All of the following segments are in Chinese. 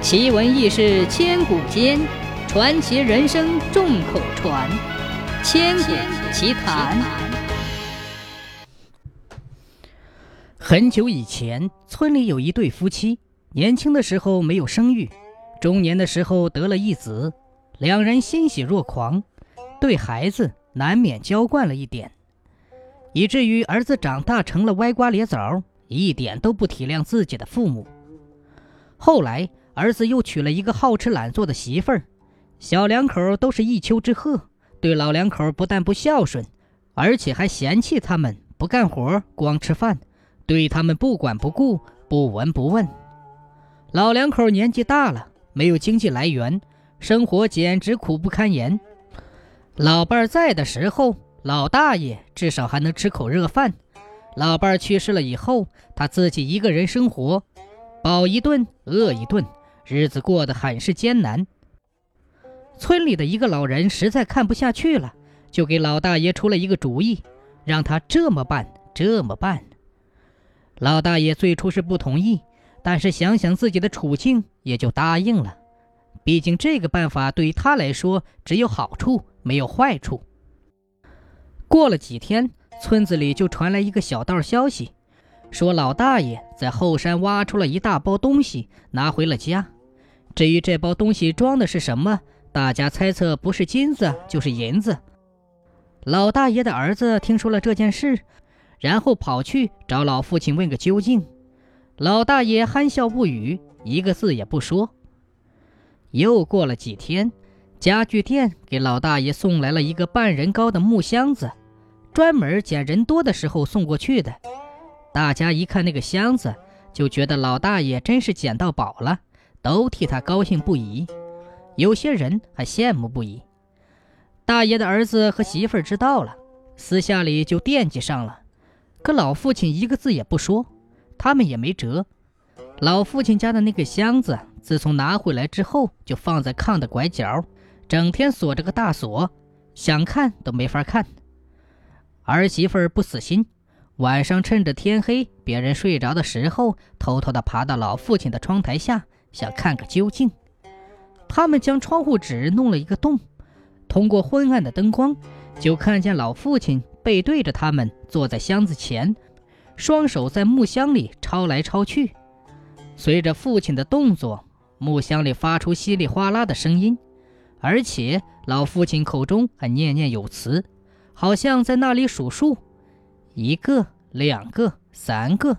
奇闻异事千古间，传奇人生众口传。千古奇谈。很久以前，村里有一对夫妻，年轻的时候没有生育，中年的时候得了一子，两人欣喜若狂，对孩子难免娇惯了一点，以至于儿子长大成了歪瓜裂枣，一点都不体谅自己的父母。后来。儿子又娶了一个好吃懒做的媳妇儿，小两口都是一丘之貉，对老两口不但不孝顺，而且还嫌弃他们不干活光吃饭，对他们不管不顾不闻不问。老两口年纪大了，没有经济来源，生活简直苦不堪言。老伴儿在的时候，老大爷至少还能吃口热饭；老伴儿去世了以后，他自己一个人生活，饱一顿饿一顿。日子过得很是艰难。村里的一个老人实在看不下去了，就给老大爷出了一个主意，让他这么办，这么办。老大爷最初是不同意，但是想想自己的处境，也就答应了。毕竟这个办法对于他来说只有好处，没有坏处。过了几天，村子里就传来一个小道消息，说老大爷在后山挖出了一大包东西，拿回了家。至于这包东西装的是什么，大家猜测不是金子就是银子。老大爷的儿子听说了这件事，然后跑去找老父亲问个究竟。老大爷憨笑不语，一个字也不说。又过了几天，家具店给老大爷送来了一个半人高的木箱子，专门捡人多的时候送过去的。大家一看那个箱子，就觉得老大爷真是捡到宝了。都替他高兴不已，有些人还羡慕不已。大爷的儿子和媳妇儿知道了，私下里就惦记上了。可老父亲一个字也不说，他们也没辙。老父亲家的那个箱子，自从拿回来之后，就放在炕的拐角，整天锁着个大锁，想看都没法看。儿媳妇儿不死心，晚上趁着天黑，别人睡着的时候，偷偷的爬到老父亲的窗台下。想看个究竟，他们将窗户纸弄了一个洞，通过昏暗的灯光，就看见老父亲背对着他们坐在箱子前，双手在木箱里抄来抄去。随着父亲的动作，木箱里发出稀里哗啦的声音，而且老父亲口中还念念有词，好像在那里数数：一个、两个、三个，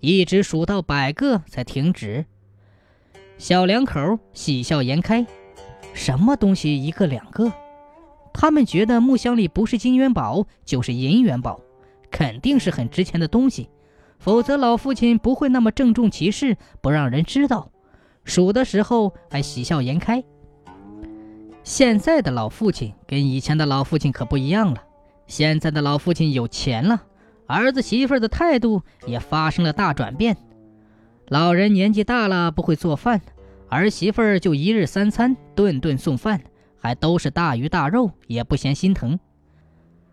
一直数到百个才停止。小两口喜笑颜开，什么东西一个两个？他们觉得木箱里不是金元宝就是银元宝，肯定是很值钱的东西，否则老父亲不会那么郑重其事，不让人知道。数的时候还喜笑颜开。现在的老父亲跟以前的老父亲可不一样了，现在的老父亲有钱了，儿子媳妇的态度也发生了大转变。老人年纪大了，不会做饭，儿媳妇儿就一日三餐，顿顿送饭，还都是大鱼大肉，也不嫌心疼。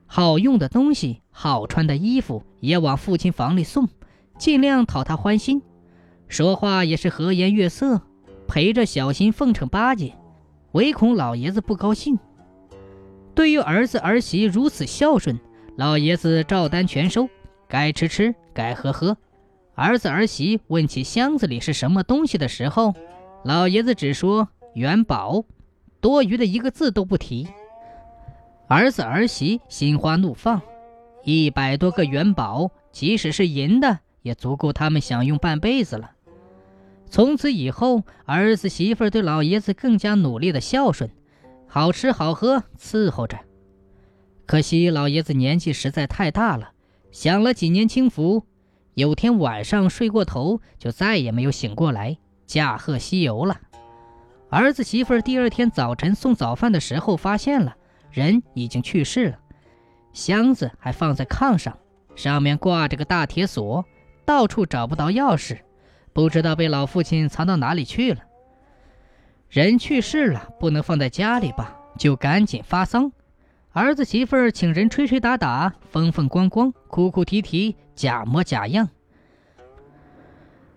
好用的东西，好穿的衣服，也往父亲房里送，尽量讨他欢心。说话也是和颜悦色，陪着小心奉承巴结，唯恐老爷子不高兴。对于儿子儿媳如此孝顺，老爷子照单全收，该吃吃，该喝喝。儿子儿媳问起箱子里是什么东西的时候，老爷子只说元宝，多余的一个字都不提。儿子儿媳心花怒放，一百多个元宝，即使是银的，也足够他们享用半辈子了。从此以后，儿子媳妇对老爷子更加努力的孝顺，好吃好喝伺候着。可惜老爷子年纪实在太大了，享了几年清福。有天晚上睡过头，就再也没有醒过来，驾鹤西游了。儿子媳妇第二天早晨送早饭的时候，发现了人已经去世了，箱子还放在炕上，上面挂着个大铁锁，到处找不到钥匙，不知道被老父亲藏到哪里去了。人去世了，不能放在家里吧？就赶紧发丧。儿子媳妇儿请人吹吹打打，风风光光，哭哭啼啼，假模假样。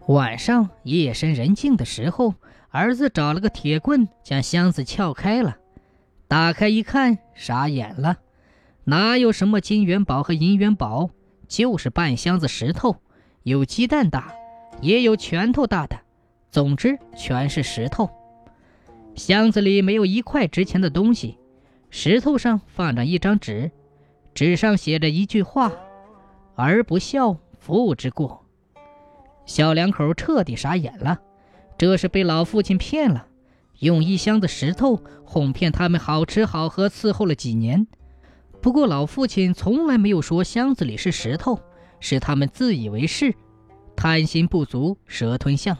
晚上夜深人静的时候，儿子找了个铁棍，将箱子撬开了。打开一看，傻眼了，哪有什么金元宝和银元宝，就是半箱子石头，有鸡蛋大，也有拳头大的，总之全是石头。箱子里没有一块值钱的东西，石头上放着一张纸，纸上写着一句话：“儿不孝，父之过。”小两口彻底傻眼了，这是被老父亲骗了。用一箱子石头哄骗他们好吃好喝伺候了几年，不过老父亲从来没有说箱子里是石头，是他们自以为是，贪心不足蛇吞象。